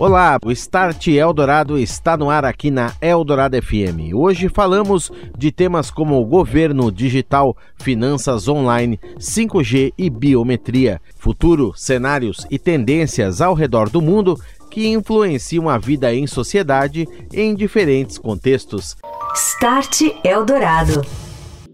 Olá, o Start Eldorado está no ar aqui na Eldorado FM. Hoje falamos de temas como governo digital, finanças online, 5G e biometria, futuro, cenários e tendências ao redor do mundo que influenciam a vida em sociedade em diferentes contextos. Start Eldorado.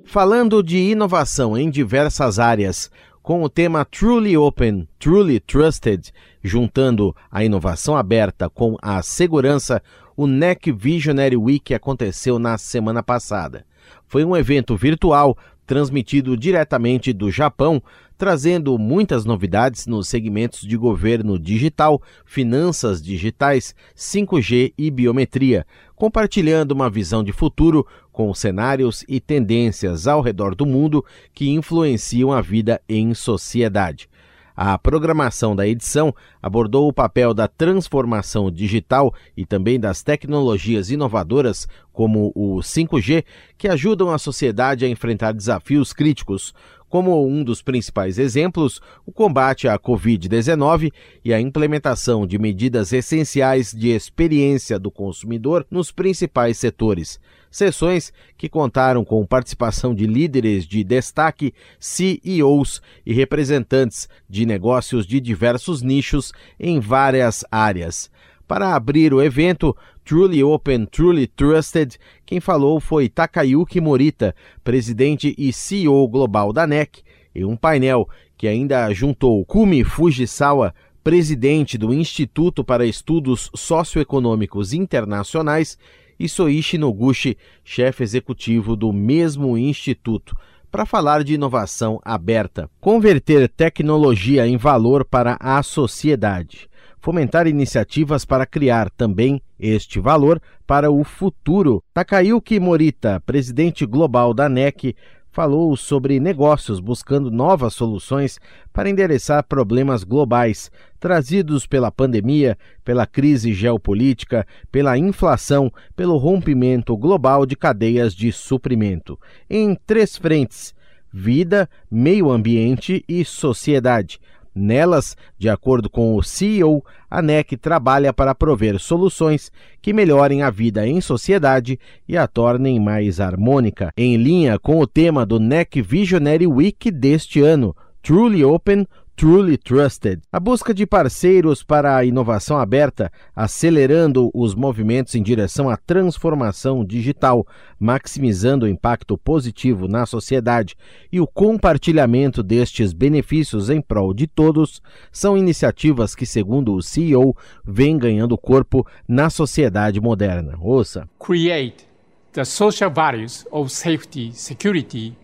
Falando de inovação em diversas áreas, com o tema Truly Open, Truly Trusted, juntando a inovação aberta com a segurança, o NEC Visionary Week aconteceu na semana passada. Foi um evento virtual transmitido diretamente do Japão, trazendo muitas novidades nos segmentos de governo digital, finanças digitais, 5G e biometria, compartilhando uma visão de futuro com cenários e tendências ao redor do mundo que influenciam a vida em sociedade. A programação da edição abordou o papel da transformação digital e também das tecnologias inovadoras, como o 5G, que ajudam a sociedade a enfrentar desafios críticos, como um dos principais exemplos, o combate à Covid-19 e a implementação de medidas essenciais de experiência do consumidor nos principais setores. Sessões que contaram com participação de líderes de destaque, CEOs e representantes de negócios de diversos nichos em várias áreas. Para abrir o evento, Truly Open, Truly Trusted, quem falou foi Takayuki Morita, presidente e CEO global da NEC, em um painel que ainda juntou Kumi Fujisawa, presidente do Instituto para Estudos Socioeconômicos Internacionais, e Soichi Noguchi, chefe executivo do mesmo instituto, para falar de inovação aberta, converter tecnologia em valor para a sociedade fomentar iniciativas para criar também este valor para o futuro. Takayuki Morita, presidente global da NEC, falou sobre negócios buscando novas soluções para endereçar problemas globais trazidos pela pandemia, pela crise geopolítica, pela inflação, pelo rompimento global de cadeias de suprimento, em três frentes: vida, meio ambiente e sociedade. Nelas, de acordo com o CEO, a NEC trabalha para prover soluções que melhorem a vida em sociedade e a tornem mais harmônica, em linha com o tema do NEC Visionary Week deste ano, Truly Open, Truly Trusted. A busca de parceiros para a inovação aberta, acelerando os movimentos em direção à transformação digital, maximizando o impacto positivo na sociedade e o compartilhamento destes benefícios em prol de todos, são iniciativas que, segundo o CEO, vêm ganhando corpo na sociedade moderna. Ouça. Create the social values of safety, security,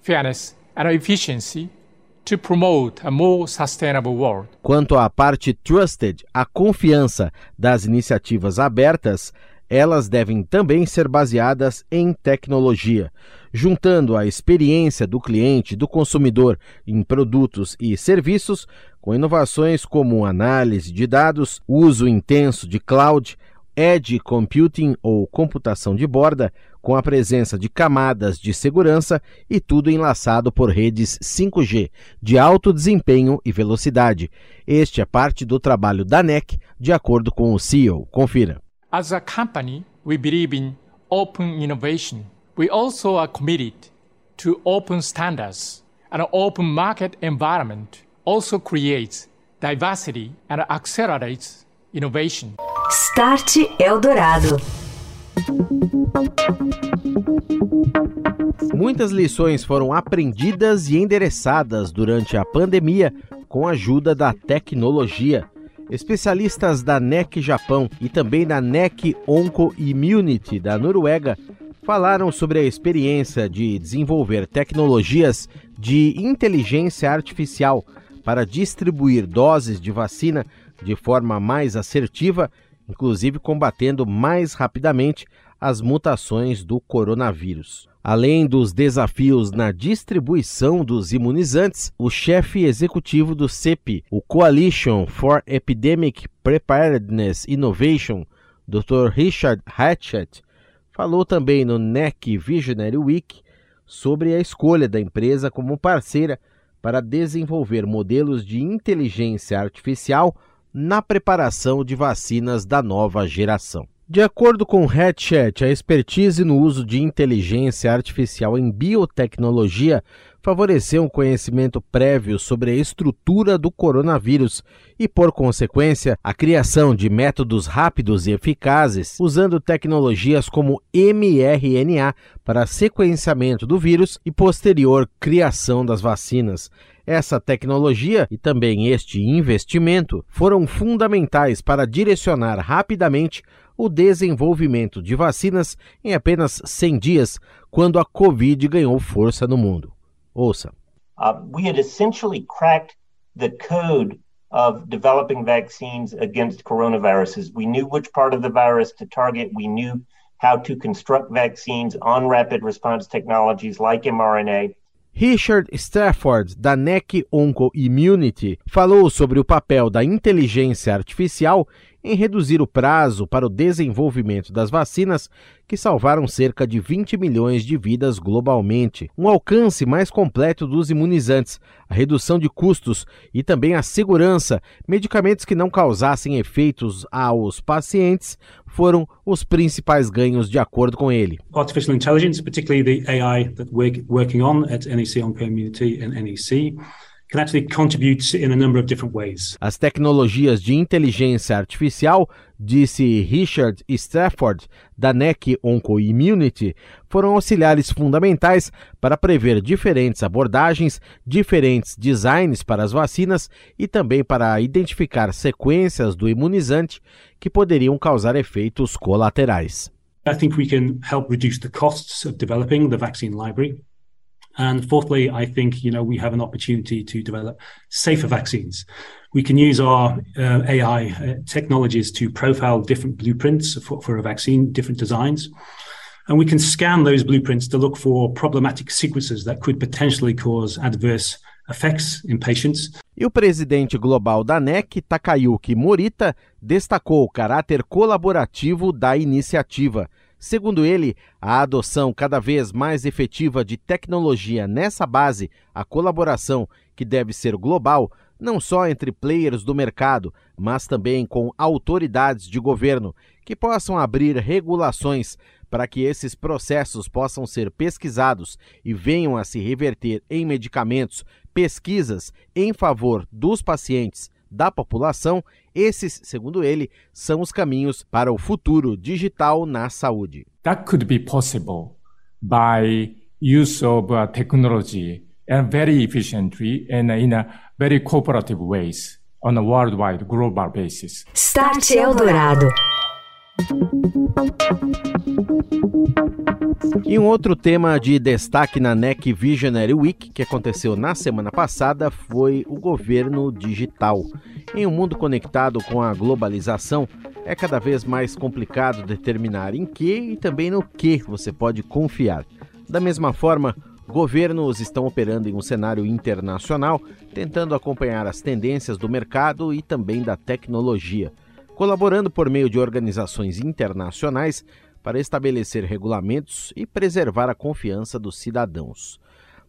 fairness and efficiency to promote a more sustainable world. Quanto à parte trusted, a confiança das iniciativas abertas, elas devem também ser baseadas em tecnologia, juntando a experiência do cliente, do consumidor em produtos e serviços, com inovações como análise de dados, uso intenso de cloud, edge computing ou computação de borda, com a presença de camadas de segurança e tudo enlaçado por redes 5G de alto desempenho e velocidade. Este é parte do trabalho da NEC, de acordo com o CEO. Confira. As a company, we believe in open innovation. We also are committed to open standards. An open market environment also creates diversity and accelerates innovation. Start Eldorado. Muitas lições foram aprendidas e endereçadas durante a pandemia com a ajuda da tecnologia. Especialistas da NEC Japão e também da NEC Onco Immunity da Noruega falaram sobre a experiência de desenvolver tecnologias de inteligência artificial para distribuir doses de vacina de forma mais assertiva, inclusive combatendo mais rapidamente as mutações do coronavírus. Além dos desafios na distribuição dos imunizantes, o chefe executivo do CEPI, o Coalition for Epidemic Preparedness Innovation, Dr. Richard Hatchett, falou também no NEC Visionary Week sobre a escolha da empresa como parceira para desenvolver modelos de inteligência artificial na preparação de vacinas da nova geração. De acordo com Hatchet, a expertise no uso de inteligência artificial em biotecnologia favoreceu um conhecimento prévio sobre a estrutura do coronavírus e, por consequência, a criação de métodos rápidos e eficazes usando tecnologias como mRNA para sequenciamento do vírus e posterior criação das vacinas. Essa tecnologia e também este investimento foram fundamentais para direcionar rapidamente o desenvolvimento de vacinas em apenas 100 dias, quando a Covid ganhou força no mundo. Ouça. Uh, we had essentially cracked the code of developing vaccines against coronaviruses. We knew which part of the virus to target. We knew how to construct vaccines on rapid response technologies like mRNA. Richard Stafford, da NEC Onco Immunity, falou sobre o papel da inteligência artificial em reduzir o prazo para o desenvolvimento das vacinas que salvaram cerca de 20 milhões de vidas globalmente, um alcance mais completo dos imunizantes, a redução de custos e também a segurança, medicamentos que não causassem efeitos aos pacientes foram os principais ganhos de acordo com ele. Artificial intelligence, particularly the AI that we're working on at NEC Oncommunity and NEC, can actually contribute in a number of different ways. As tecnologias de inteligência artificial, disse Richard Stafford, da NEC OncoImmunity, foram auxiliares fundamentais para prever diferentes abordagens, diferentes designs para as vacinas e também para identificar sequências do imunizante que poderiam causar efeitos colaterais. I think we can help reduce the costs of developing the vaccine library. And fourthly, I think you know we have an opportunity to develop safer vaccines. We can use our uh, AI uh, technologies to profile different blueprints for, for a vaccine, different designs. And we can scan those blueprints to look for problematic sequences that could potentially cause adverse effects in patients. E o presidente global da NEC, Takayuki Morita, destacou o caráter colaborativo da iniciativa Segundo ele, a adoção cada vez mais efetiva de tecnologia nessa base, a colaboração que deve ser global, não só entre players do mercado, mas também com autoridades de governo, que possam abrir regulações para que esses processos possam ser pesquisados e venham a se reverter em medicamentos, pesquisas em favor dos pacientes da população, esses, segundo ele, são os caminhos para o futuro digital na saúde. That could be possible by use of uh, technology and very efficiently and in a very cooperative ways on a worldwide global basis. Start Eldorado. E um outro tema de destaque na NEC Visionary Week, que aconteceu na semana passada, foi o governo digital. Em um mundo conectado com a globalização, é cada vez mais complicado determinar em que e também no que você pode confiar. Da mesma forma, governos estão operando em um cenário internacional, tentando acompanhar as tendências do mercado e também da tecnologia, colaborando por meio de organizações internacionais para estabelecer regulamentos e preservar a confiança dos cidadãos.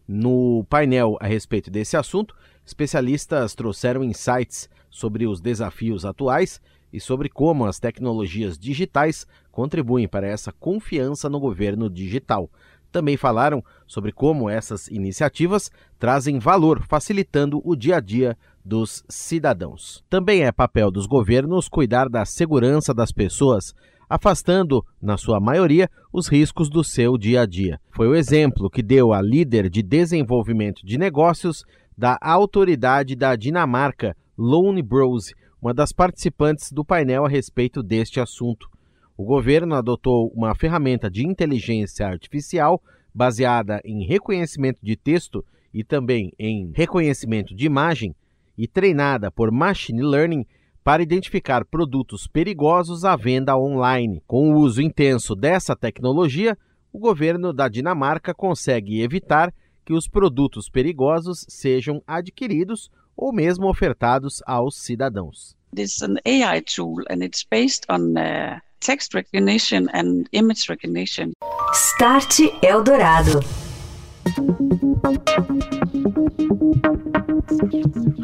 No painel a respeito desse assunto, especialistas trouxeram insights sobre os desafios atuais e sobre como as tecnologias digitais contribuem para essa confiança no governo digital. Também falaram sobre como essas iniciativas trazem valor, facilitando o dia a dia dos cidadãos. Também é papel dos governos cuidar da segurança das pessoas afastando, na sua maioria, os riscos do seu dia a dia. Foi o exemplo que deu a líder de desenvolvimento de negócios da autoridade da Dinamarca, Lone Bros, uma das participantes do painel a respeito deste assunto. O governo adotou uma ferramenta de inteligência artificial baseada em reconhecimento de texto e também em reconhecimento de imagem e treinada por machine learning para identificar produtos perigosos à venda online. Com o uso intenso dessa tecnologia, o governo da Dinamarca consegue evitar que os produtos perigosos sejam adquiridos ou mesmo ofertados aos cidadãos. This is an AI tool and it's based on uh, text recognition and image recognition. Start Eldorado.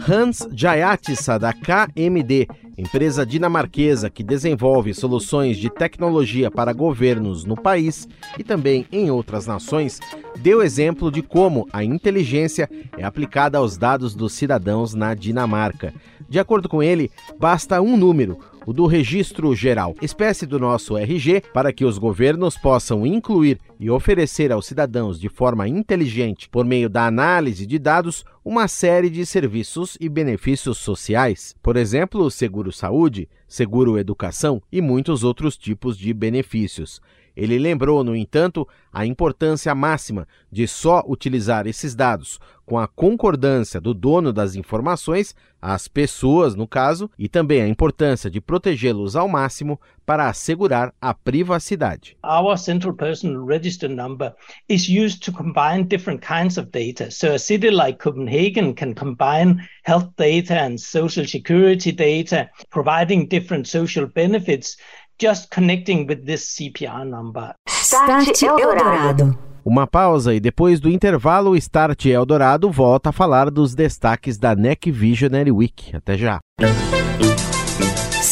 Hans Jayatissa, da KMD, empresa dinamarquesa que desenvolve soluções de tecnologia para governos no país e também em outras nações, deu exemplo de como a inteligência é aplicada aos dados dos cidadãos na Dinamarca. De acordo com ele, basta um número, o do Registro Geral, espécie do nosso RG, para que os governos possam incluir e oferecer aos cidadãos de forma inteligente, por meio da análise de dados, uma série de serviços e benefícios sociais, por exemplo, seguro-saúde, seguro-educação e muitos outros tipos de benefícios. Ele lembrou, no entanto, a importância máxima de só utilizar esses dados com a concordância do dono das informações, as pessoas, no caso, e também a importância de protegê-los ao máximo para assegurar a privacidade. Our central person register number is used to combine different kinds of data. So a city like Copenhagen can combine health data and social security data, providing different social benefits just connecting with this CPR number. Start Eldorado. Uma pausa e depois do intervalo, o Start Eldorado volta a falar dos destaques da NEC Visionary Week. Até já.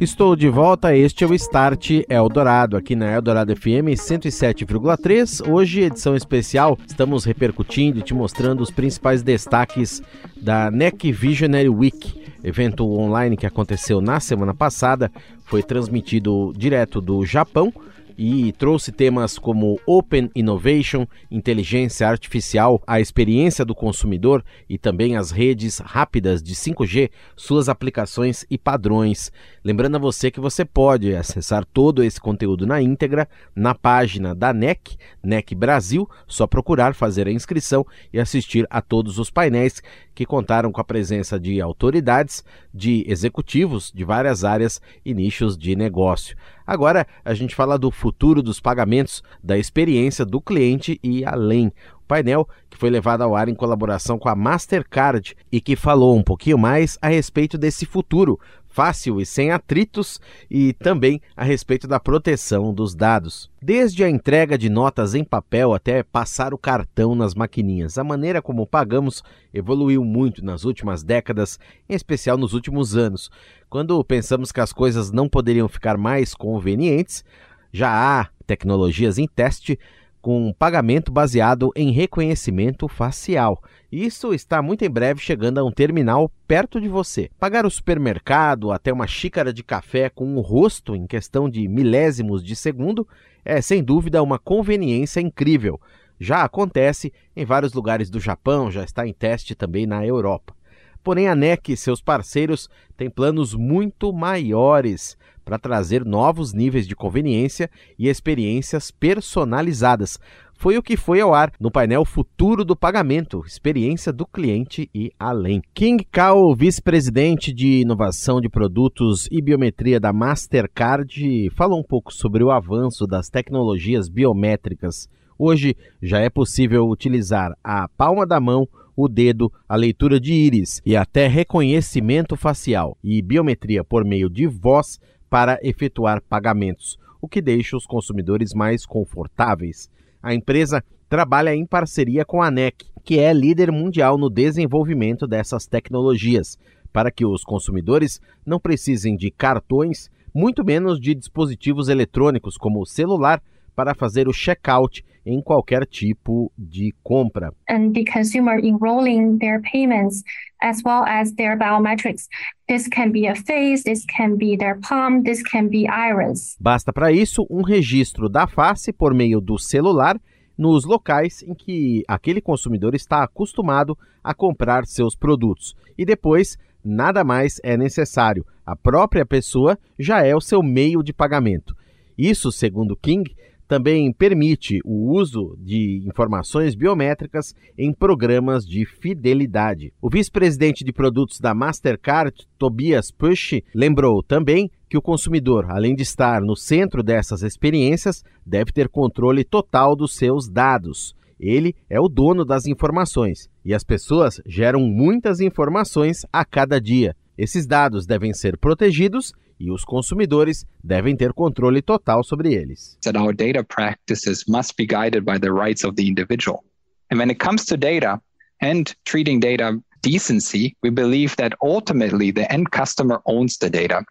Estou de volta, este é o Start Eldorado, aqui na Eldorado FM 107,3. Hoje, edição especial, estamos repercutindo e te mostrando os principais destaques da NEC Visionary Week, evento online que aconteceu na semana passada, foi transmitido direto do Japão e trouxe temas como Open Innovation, inteligência artificial, a experiência do consumidor e também as redes rápidas de 5G, suas aplicações e padrões. Lembrando a você que você pode acessar todo esse conteúdo na íntegra na página da NEC, NEC Brasil, só procurar fazer a inscrição e assistir a todos os painéis que contaram com a presença de autoridades, de executivos de várias áreas e nichos de negócio. Agora a gente fala do futuro dos pagamentos, da experiência do cliente e além. O painel que foi levado ao ar em colaboração com a Mastercard e que falou um pouquinho mais a respeito desse futuro, fácil e sem atritos, e também a respeito da proteção dos dados. Desde a entrega de notas em papel até passar o cartão nas maquininhas, a maneira como pagamos evoluiu muito nas últimas décadas, em especial nos últimos anos. Quando pensamos que as coisas não poderiam ficar mais convenientes, já há tecnologias em teste com pagamento baseado em reconhecimento facial. Isso está muito em breve chegando a um terminal perto de você. Pagar o supermercado, até uma xícara de café com o rosto em questão de milésimos de segundo, é sem dúvida uma conveniência incrível. Já acontece em vários lugares do Japão, já está em teste também na Europa. Porém, a NEC e seus parceiros têm planos muito maiores para trazer novos níveis de conveniência e experiências personalizadas. Foi o que foi ao ar no painel Futuro do Pagamento, experiência do cliente e além. King Kao, vice-presidente de inovação de produtos e biometria da Mastercard, falou um pouco sobre o avanço das tecnologias biométricas. Hoje já é possível utilizar a palma da mão o dedo, a leitura de íris e até reconhecimento facial e biometria por meio de voz para efetuar pagamentos, o que deixa os consumidores mais confortáveis. A empresa trabalha em parceria com a ANEC, que é líder mundial no desenvolvimento dessas tecnologias, para que os consumidores não precisem de cartões, muito menos de dispositivos eletrônicos como o celular para fazer o checkout em qualquer tipo de compra. And the consumer enrolling their payments as well as their biometrics. This can be a face, this can be their palm, this can be iris. Basta para isso um registro da face por meio do celular nos locais em que aquele consumidor está acostumado a comprar seus produtos. E depois, nada mais é necessário. A própria pessoa já é o seu meio de pagamento. Isso, segundo King, também permite o uso de informações biométricas em programas de fidelidade. O vice-presidente de produtos da Mastercard, Tobias Push, lembrou também que o consumidor, além de estar no centro dessas experiências, deve ter controle total dos seus dados. Ele é o dono das informações e as pessoas geram muitas informações a cada dia. Esses dados devem ser protegidos e os consumidores devem ter controle total sobre eles. That our data practices must be guided by the rights of the individual. And when it comes to data and treating data decency, we believe that ultimately the end customer owns the data.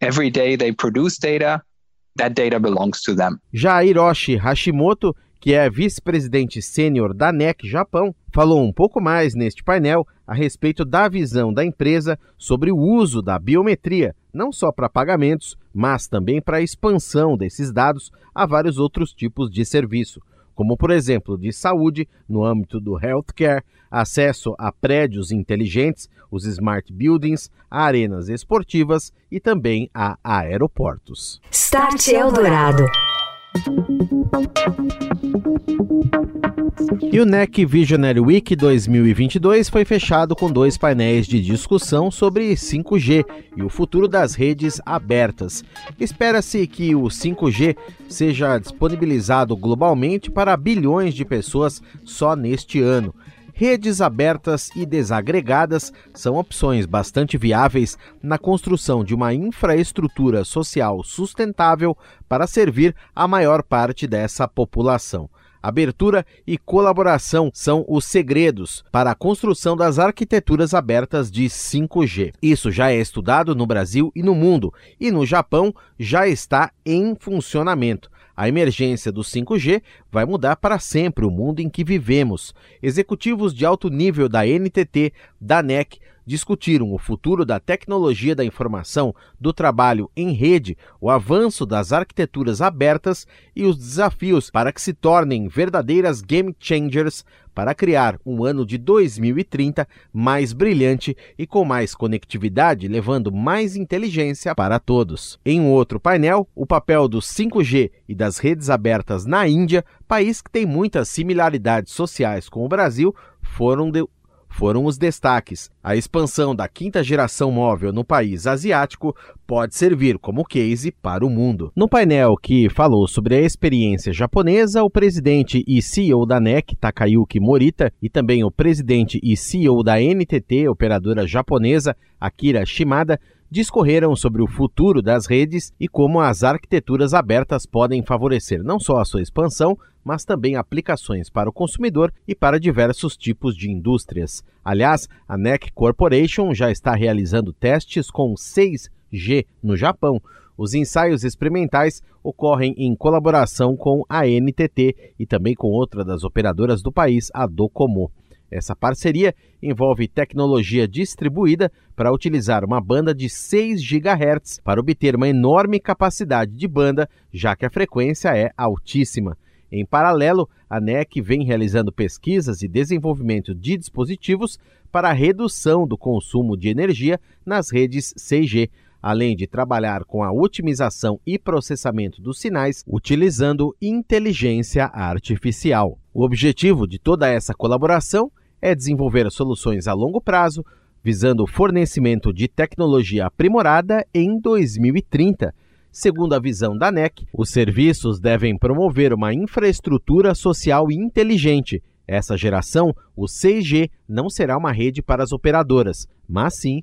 Every day they produce data, that data belongs to them. Já Hiroshi Hashimoto que é vice-presidente sênior da NEC Japão, falou um pouco mais neste painel a respeito da visão da empresa sobre o uso da biometria, não só para pagamentos, mas também para a expansão desses dados a vários outros tipos de serviço, como por exemplo de saúde no âmbito do healthcare, acesso a prédios inteligentes, os smart buildings, arenas esportivas e também a aeroportos. Start Eldorado. E o NEC Visionary Week 2022 foi fechado com dois painéis de discussão sobre 5G e o futuro das redes abertas. Espera-se que o 5G seja disponibilizado globalmente para bilhões de pessoas só neste ano. Redes abertas e desagregadas são opções bastante viáveis na construção de uma infraestrutura social sustentável para servir a maior parte dessa população. Abertura e colaboração são os segredos para a construção das arquiteturas abertas de 5G. Isso já é estudado no Brasil e no mundo, e no Japão já está em funcionamento. A emergência do 5G vai mudar para sempre o mundo em que vivemos. Executivos de alto nível da NTT, da NEC, discutiram o futuro da tecnologia da informação, do trabalho em rede, o avanço das arquiteturas abertas e os desafios para que se tornem verdadeiras game changers para criar um ano de 2030 mais brilhante e com mais conectividade, levando mais inteligência para todos. Em um outro painel, o papel do 5G e das redes abertas na Índia, país que tem muitas similaridades sociais com o Brasil, foram foram os destaques. A expansão da quinta geração móvel no país asiático pode servir como case para o mundo. No painel que falou sobre a experiência japonesa, o presidente e CEO da NEC, Takayuki Morita, e também o presidente e CEO da NTT, operadora japonesa, Akira Shimada, discorreram sobre o futuro das redes e como as arquiteturas abertas podem favorecer não só a sua expansão, mas também aplicações para o consumidor e para diversos tipos de indústrias. Aliás, a NEC Corporation já está realizando testes com 6G no Japão. Os ensaios experimentais ocorrem em colaboração com a NTT e também com outra das operadoras do país, a Docomo. Essa parceria envolve tecnologia distribuída para utilizar uma banda de 6 GHz para obter uma enorme capacidade de banda, já que a frequência é altíssima. Em paralelo, a NEC vem realizando pesquisas e desenvolvimento de dispositivos para a redução do consumo de energia nas redes 6G, além de trabalhar com a otimização e processamento dos sinais utilizando inteligência artificial. O objetivo de toda essa colaboração é desenvolver soluções a longo prazo, visando o fornecimento de tecnologia aprimorada em 2030. Segundo a visão da NEC, os serviços devem promover uma infraestrutura social inteligente. Essa geração, o 6G, não será uma rede para as operadoras, mas sim